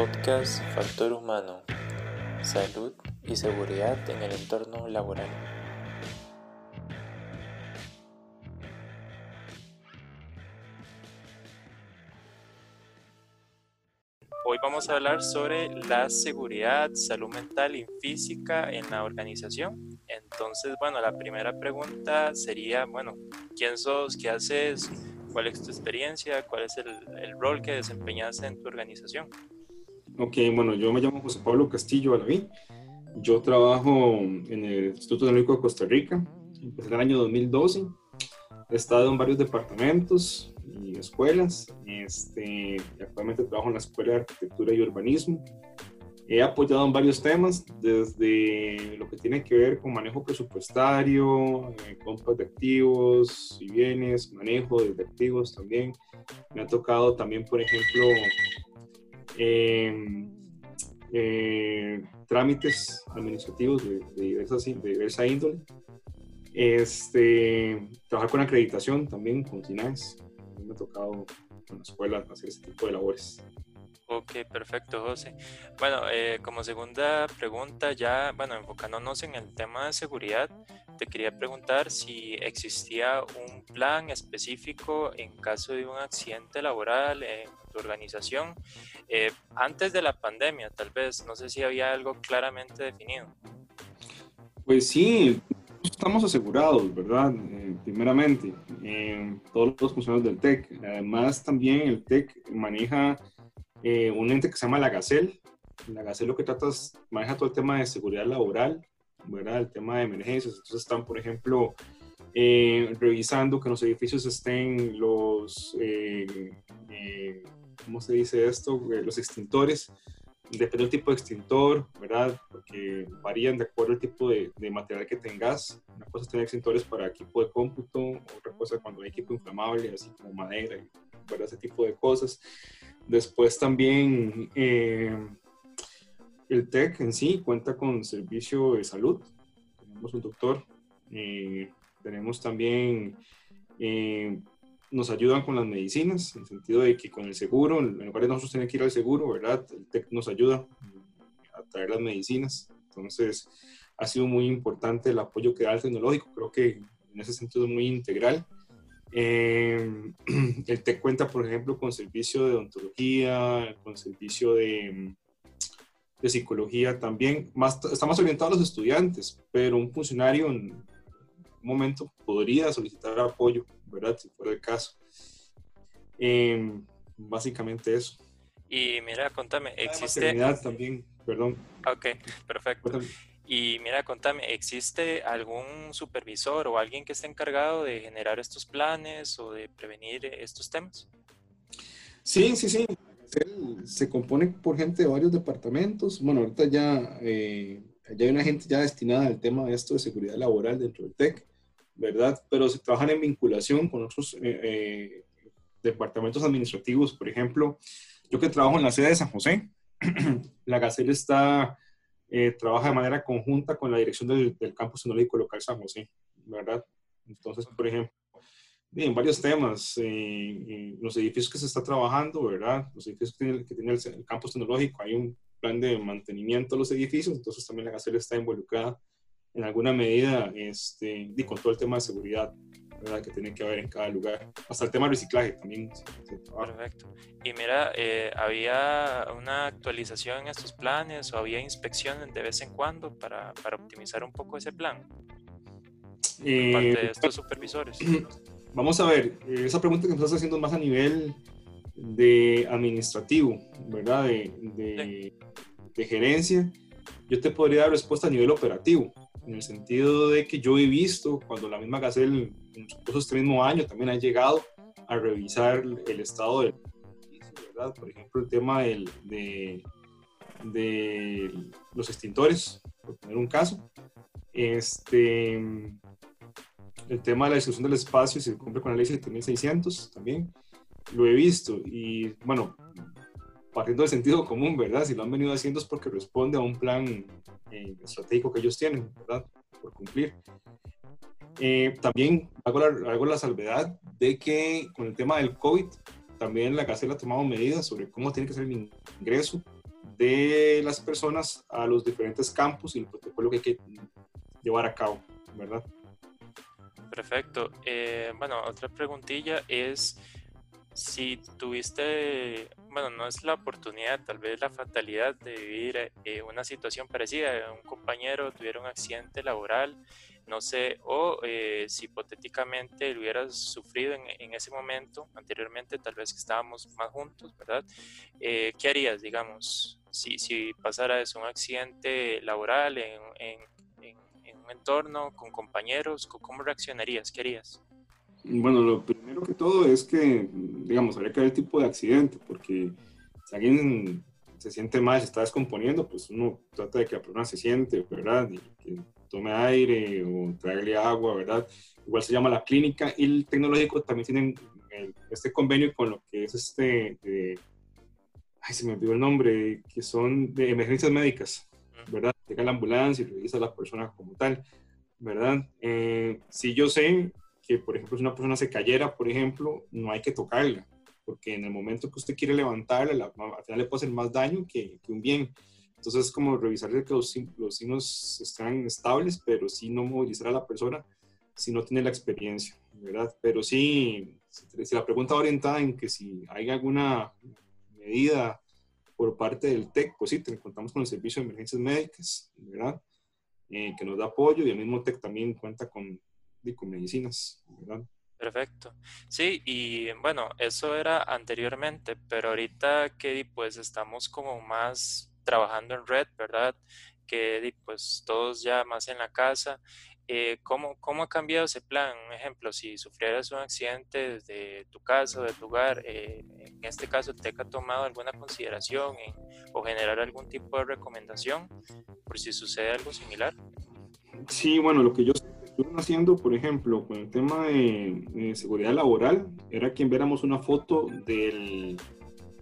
Podcast Factor Humano, Salud y Seguridad en el entorno laboral. Hoy vamos a hablar sobre la seguridad, salud mental y física en la organización. Entonces, bueno, la primera pregunta sería, bueno, ¿quién sos? ¿Qué haces? ¿Cuál es tu experiencia? ¿Cuál es el, rol que desempeñas en tu organización? Ok, bueno, yo me llamo José Pablo Castillo Alaví. Yo trabajo en el Instituto Tecnológico de Costa Rica. Empecé en el año 2012. He estado en varios departamentos y escuelas. Este, actualmente trabajo en la Escuela de Arquitectura y Urbanismo. He apoyado en varios temas, desde lo que tiene que ver con manejo presupuestario, eh, compras de activos y bienes, manejo de activos también. Me ha tocado también, por ejemplo, em, eh, trámites administrativos de, de, diversa índole. Este, trabajar con acreditación también, con SINAES. Me ha tocado en la escuela hacer ese tipo de labores. Ok, perfecto, José. Bueno, eh, como segunda pregunta, ya, bueno, enfocándonos en el tema de seguridad, te quería preguntar si existía un plan específico en caso de un accidente laboral en tu organización, eh, antes de la pandemia, tal vez, no sé si había algo claramente definido. Pues sí, estamos asegurados, ¿verdad? Eh, primeramente, todos los funcionarios del TEC. Además, también el TEC maneja eh, un ente que se llama la GACEL. La GACEL lo que trata es, maneja todo el tema de seguridad laboral, ¿verdad? El tema de emergencias. Entonces están, por ejemplo, eh, revisando que en los edificios estén los, eh, ¿cómo se dice esto? los extintores. Depende del tipo de extintor, ¿verdad? Porque varían de acuerdo al tipo de, de, material que tengas. Una cosa es tener extintores para equipo de cómputo, otra cosa cuando hay equipo inflamable, así como madera, ¿verdad? Ese tipo de cosas. Después también eh, el TEC en sí cuenta con servicio de salud. Tenemos un doctor. Eh, tenemos también, eh, nos ayudan con las medicinas, en el sentido de que con el seguro, en lugar de nosotros tener que ir al seguro, ¿verdad? El TEC nos ayuda a traer las medicinas. Entonces, ha sido muy importante el apoyo que da el tecnológico. Creo que en ese sentido es muy integral. Eh, el TEC cuenta, por ejemplo, con servicio de odontología, con servicio de, de psicología también. Más, está más orientado a los estudiantes, pero un funcionario en un momento podría solicitar apoyo, ¿verdad? Si fuera el caso. Eh, básicamente eso. Y mira, contame, ¿existe... también, perdón. Ok, perfecto. Y mira, contame, ¿existe algún supervisor o alguien que esté encargado de generar estos planes o de prevenir estos temas? Sí, sí, sí. Se compone por gente de varios departamentos. Bueno, ahorita ya, eh, ya hay una gente ya destinada al tema de esto de seguridad laboral dentro del TEC, ¿verdad? Pero se trabajan en vinculación con otros eh, eh, departamentos administrativos. Por ejemplo, yo que trabajo en la sede de San José, la Gacela está eh, trabaja de manera conjunta con la dirección del, campus tecnológico local San José, ¿verdad? Entonces, por ejemplo, en varios temas, eh, los edificios que se está trabajando, ¿verdad? Los edificios que tiene, el, campus tecnológico, hay un plan de mantenimiento de los edificios, entonces también la GACEL está involucrada en alguna medida este, y con todo el tema de seguridad que tiene que haber en cada lugar. Hasta el tema de reciclaje también. Perfecto. Y mira, eh, ¿había una actualización en estos planes o había inspecciones de vez en cuando para, para optimizar un poco ese plan? Eh, parte de estos supervisores. Vamos a ver, eh, esa pregunta que me estás haciendo más a nivel de administrativo, ¿verdad? De, de, de gerencia. Yo te podría dar respuesta a nivel operativo en el sentido de que yo he visto cuando la misma Gacel en este mismo año también ha llegado a revisar el estado del ¿verdad? Por ejemplo, el tema del, de, de los extintores, por poner un caso. Este, el tema de la distribución del espacio, se cumple con la ley 7600 también, lo he visto. Y bueno, partiendo del sentido común, ¿verdad? Si lo han venido haciendo es porque responde a un plan eh, estratégico que ellos tienen, ¿verdad? Por cumplir. Eh, también hago la, hago la, salvedad de que con el tema del COVID, también la CACEL ha tomado medidas sobre cómo tiene que ser el ingreso de las personas a los diferentes campos y el protocolo que hay que llevar a cabo, ¿verdad? Perfecto. Eh, bueno, otra preguntilla es si tuviste, bueno, no es la oportunidad, tal vez la fatalidad de vivir eh, una situación parecida, un compañero tuviera un accidente laboral, no sé, o eh, si hipotéticamente lo hubieras sufrido en, ese momento, anteriormente, tal vez que estábamos más juntos, ¿verdad? Eh, ¿Qué harías, digamos, si, si pasara eso, un accidente laboral en, en, en un entorno con compañeros, ¿cómo reaccionarías? ¿Qué harías? Bueno, lo primero que todo es que, digamos, habría que ver el tipo de accidente, porque si alguien se siente mal, se está descomponiendo, pues uno trata de que la persona se siente, ¿verdad? Y que tome aire o traerle agua, ¿verdad? Igual se llama la clínica y el tecnológico también tienen este convenio con lo que es este, ay, se me olvidó el nombre, que son de emergencias médicas, ¿verdad? Llega la ambulancia y revisa a la persona como tal, ¿verdad? Eh, si yo sé que, por ejemplo, si una persona se cayera, por ejemplo, no hay que tocarla, porque en el momento que usted quiere levantarla, al final le puede hacer más daño que, un bien. Entonces, es como revisar que los, los signos están estables, pero sí no movilizar a la persona si no tiene la experiencia, ¿verdad? Pero sí, si la pregunta orientada en que si hay alguna medida por parte del TEC, pues sí, contamos con el Servicio de Emergencias Médicas, ¿verdad? Eh, que nos da apoyo y el mismo TEC también cuenta con con medicinas, ¿verdad? Perfecto. Sí, y bueno, eso era anteriormente, pero ahorita que pues estamos como más trabajando en red, ¿verdad? Que pues todos ya más en la casa. Eh, ¿cómo, ¿Cómo ha cambiado ese plan? Un ejemplo, si sufrieras un accidente desde tu casa o de tu hogar, eh, en este caso, ¿te ha tomado alguna consideración o generar algún tipo de recomendación por si sucede algo similar? Sí, bueno, lo que yo haciendo, por ejemplo, con el tema de, seguridad laboral, era que viéramos una foto del,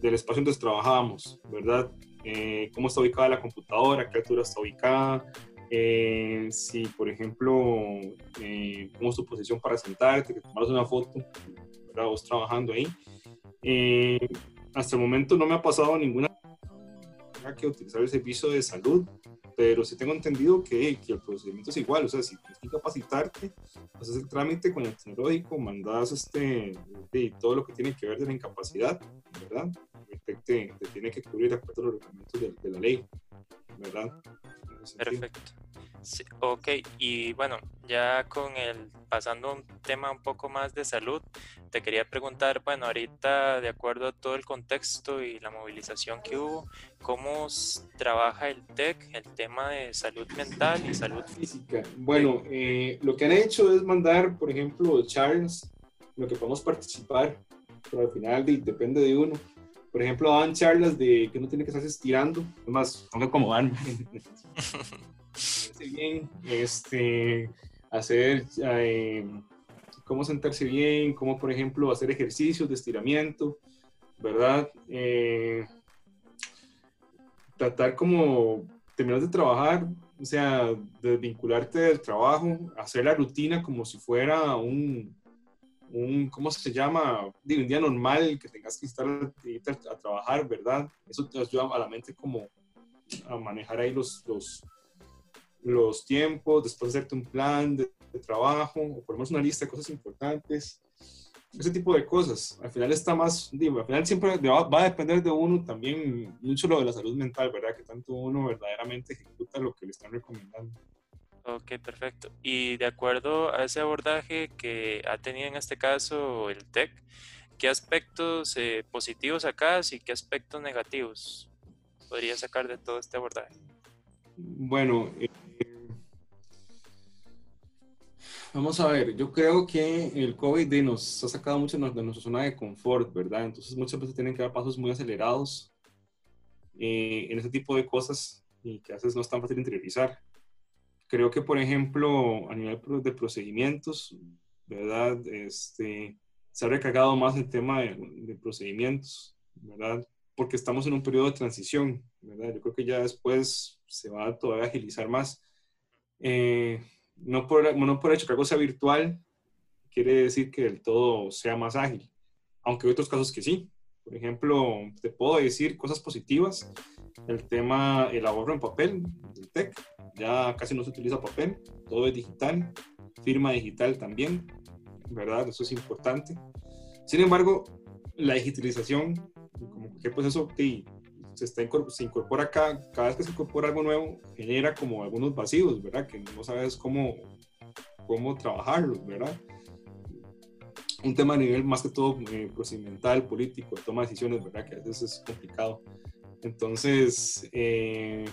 del espacio donde trabajábamos, ¿verdad? Eh, cómo está ubicada la computadora, qué altura está ubicada, eh, si, por ejemplo, eh, cómo es tu posición para sentarte, que tomaras una foto, ¿verdad? Vos trabajando ahí. hasta el momento no me ha pasado ninguna que utilizar el servicio de salud pero sí tengo entendido que, que, el procedimiento es igual, o sea, si tienes que capacitarte, haces el trámite con el tecnológico, mandas este, de, todo lo que tiene que ver de la incapacidad, ¿verdad? Te, te, tiene que cubrir de acuerdo a los reglamentos de, de la ley, ¿verdad? Perfecto. ok, y bueno, ya con el pasando un tema un poco más de salud, te quería preguntar, bueno, ahorita de acuerdo a todo el contexto y la movilización que hubo, ¿cómo trabaja el TEC el tema de salud mental y salud física? Bueno, eh, lo que han hecho es mandar, por ejemplo, charlas, lo que podemos participar, pero al final depende de uno. Por ejemplo, dan charlas de que uno tiene que estarse estirando, además, tengo que acomodarme. bien, este, hacer, eh, cómo sentarse bien, cómo, por ejemplo, hacer ejercicios de estiramiento, ¿verdad? Eh, tratar como terminar de trabajar, o sea, desvincularte del trabajo, hacer la rutina como si fuera un, un ¿cómo se llama? De un día normal que tengas que estar a, a, trabajar, ¿verdad? Eso te ayuda a la mente como a manejar ahí los, los, los tiempos, después de hacerte un plan de, trabajo, o ponemos una lista de cosas importantes, ese tipo de cosas. Al final está más, digo, al final siempre va, a depender de uno también mucho lo de la salud mental, ¿verdad? Que tanto uno verdaderamente ejecuta lo que le están recomendando. Ok, perfecto. Y de acuerdo a ese abordaje que ha tenido en este caso el TEC, ¿qué aspectos eh, positivos acá y qué aspectos negativos podría sacar de todo este abordaje? Bueno, eh, Vamos a ver, yo creo que el COVID nos ha sacado mucho de nuestra zona de confort, ¿verdad? Entonces muchas veces tienen que dar pasos muy acelerados eh, en ese tipo de cosas y que a veces no es tan fácil interiorizar. Creo que, por ejemplo, a nivel de procedimientos, ¿verdad? Este, se ha recargado más el tema de, procedimientos, ¿verdad? Porque estamos en un periodo de transición, ¿verdad? Yo creo que ya después se va a todavía agilizar más. Eh, no por, no por hecho que algo sea virtual, quiere decir que el todo sea más ágil, aunque hay otros casos que sí, Por ejemplo, te puedo decir cosas positivas. El tema, el ahorro en papel del TEC, ya casi no se utiliza papel, todo es digital, firma digital también, ¿verdad? Eso es importante. Sin embargo, la digitalización, como cualquier proceso, se, está, se incorpora acá, cada vez que se incorpora algo nuevo, genera como algunos vacíos, ¿verdad? Que no sabes cómo, cómo trabajarlos, ¿verdad? Un tema a nivel más que todo eh, procedimental, político, toma de decisiones, ¿verdad? Que a veces es complicado. Entonces, eh,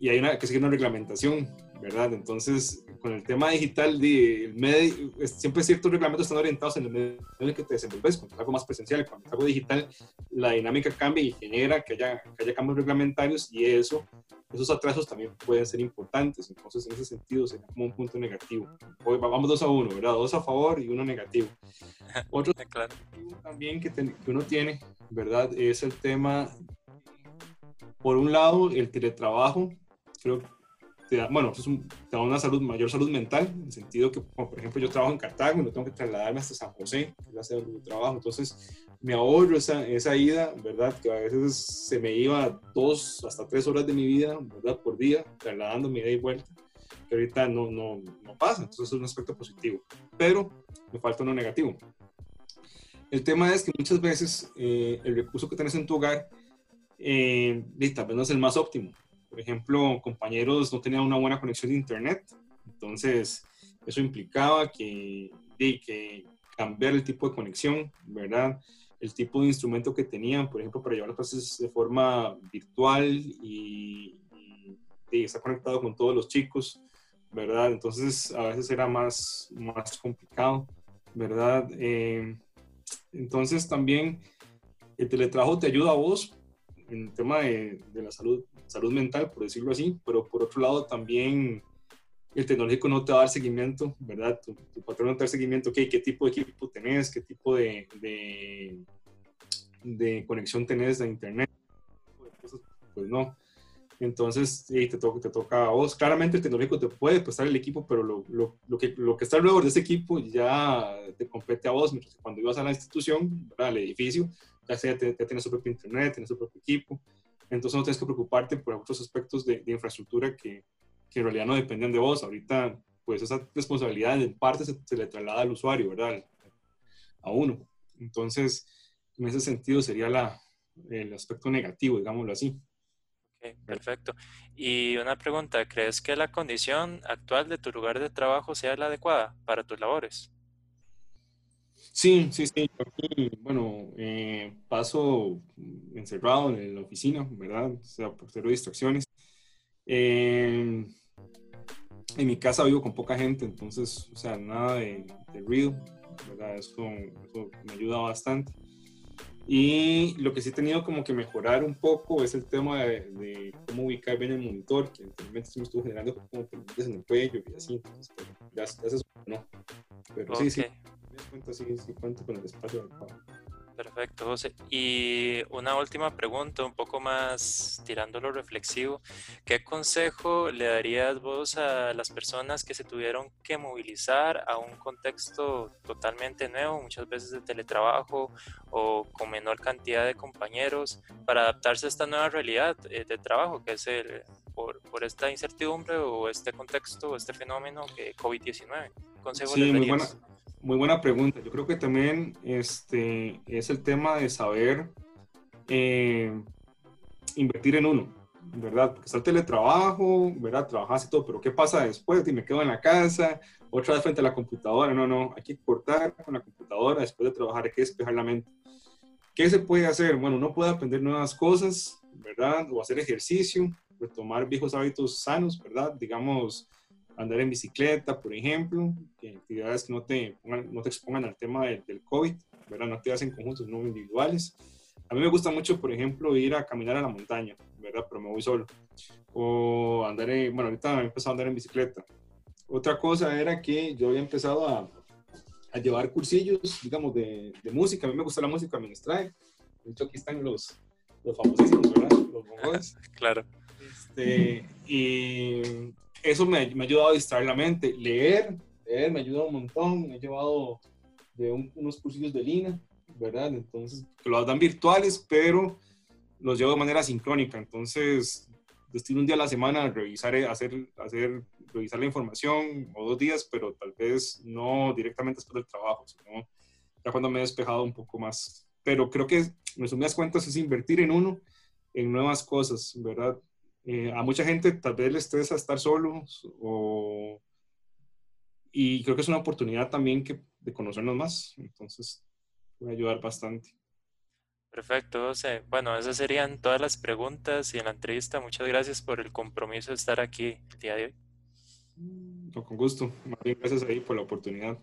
y hay una, que sigue una reglamentación, ¿verdad? Entonces, con el tema digital, el medio, siempre ciertos reglamentos están orientados en el medio en el que te desenvolves, cuando es algo más presencial, cuando es algo digital, la dinámica cambia y genera que haya, que haya cambios reglamentarios y eso, esos atrasos también pueden ser importantes, entonces en ese sentido sería como un punto negativo. Hoy vamos dos a uno, ¿verdad? Dos a favor y uno negativo. Otro claro. también que, que uno tiene, ¿verdad? Es el tema, por un lado, el teletrabajo, creo te da, bueno, es te da una salud, mayor salud mental, en el sentido que, por ejemplo, yo trabajo en Cartago y no tengo que trasladarme hasta San José, que es la sede donde trabajo, entonces me ahorro esa, esa ida, ¿verdad? Que a veces se me iba dos hasta tres horas de mi vida, ¿verdad? Por día, trasladándome ida y vuelta, que ahorita no, no, no pasa, entonces es un aspecto positivo, pero me falta uno negativo. El tema es que muchas veces eh, el recurso que tienes en tu hogar eh, tal vez no es el más óptimo. Por ejemplo, compañeros no tenían una buena conexión de Internet, entonces eso implicaba que, que cambiar el tipo de conexión, ¿verdad? El tipo de instrumento que tenían, por ejemplo, para llevar las clases de forma virtual y, estar conectado con todos los chicos, ¿verdad? Entonces a veces era más, más complicado, ¿verdad? Eh, entonces también el teletrabajo te ayuda a vos en el tema de, de, la salud, salud mental, por decirlo así, pero por otro lado también el tecnológico no te va a dar seguimiento, ¿verdad? Tu, patrón no te va a dar seguimiento, ¿qué, qué tipo de equipo tenés, qué tipo de, de, de conexión tenés a internet, pues no. Entonces, te, toca, te toca a vos. Claramente el tecnológico te puede prestar el equipo, pero lo, lo, lo, que, lo que está alrededor de ese equipo ya te compete a vos. Mientras que cuando ibas a la institución, al edificio, ya, sea, ya, tienes su propio internet, tienes su propio equipo. Entonces no tienes que preocuparte por otros aspectos de, infraestructura que, que, en realidad no dependen de vos. Ahorita, pues esa responsabilidad en parte se, le traslada al usuario, ¿verdad? A uno. Entonces, en ese sentido sería la, el aspecto negativo, digámoslo así. Okay, perfecto. Y una pregunta, ¿crees que la condición actual de tu lugar de trabajo sea la adecuada para tus labores? Sí, sí, sí. Bueno, eh, paso encerrado en la oficina, ¿verdad? O sea, por cero distracciones. Eh, en mi casa vivo con poca gente, entonces, o sea, nada de, de ruido, ¿verdad? Eso, me ayuda bastante. Y lo que sí he tenido como que mejorar un poco es el tema de, cómo ubicar bien el monitor, que anteriormente me estuvo generando como pendientes en el cuello y así, entonces, ya, ya se no. Pero sí, sí, con el espacio Perfecto, José. Y una última pregunta, un poco más tirando lo reflexivo. ¿Qué consejo le darías vos a las personas que se tuvieron que movilizar a un contexto totalmente nuevo, muchas veces de teletrabajo o con menor cantidad de compañeros, para adaptarse a esta nueva realidad eh, de trabajo, que es el, por, por esta incertidumbre o este contexto o este fenómeno que COVID-19? ¿Consejo sí, muy buena, muy buena pregunta. Yo creo que también este, es el tema de saber eh, invertir en uno, ¿verdad? Porque está el teletrabajo, ¿verdad? Trabajas y todo, pero ¿qué pasa después? Y me quedo en la casa, otra vez frente a la computadora. No, no, hay que cortar con la computadora después de trabajar, hay que despejar la mente. ¿Qué se puede hacer? Bueno, uno puede aprender nuevas cosas, ¿verdad? O hacer ejercicio, retomar viejos hábitos sanos, ¿verdad? Digamos, andar en bicicleta, por ejemplo, que actividades que no te, no te expongan al tema del, del COVID, ¿verdad? No te hacen conjuntos, no individuales. A mí me gusta mucho, por ejemplo, ir a caminar a la montaña, ¿verdad? Pero me voy solo. O andar en, bueno, ahorita he empezado a andar en bicicleta. Otra cosa era que yo había empezado a, a llevar cursillos, digamos, de, de, música. A mí me gusta la música, me distrae. De hecho, aquí están los, los famosísimos, ¿verdad? Los bongones. claro. Este, y eso me, me, ha ayudado a distraer la mente. Leer, leer me ayuda un montón. Me he llevado de unos cursillos de línea, ¿verdad? Entonces, los dan virtuales, pero los llevo de manera sincrónica. Entonces, destino un día a la semana a revisar, hacer, hacer, revisar la información o dos días, pero tal vez no directamente después del trabajo, sino ya cuando me he despejado un poco más. Pero creo que, en resumidas cuentas, es invertir en uno, en nuevas cosas, ¿verdad? Eh, a mucha gente tal vez le estresa estar solo o, y creo que es una oportunidad también que, de conocernos más. Entonces, puede ayudar bastante. Perfecto, José. Bueno, esas serían todas las preguntas y en la entrevista. Muchas gracias por el compromiso de estar aquí el día de hoy. con gusto. Más bien, gracias ahí por la oportunidad.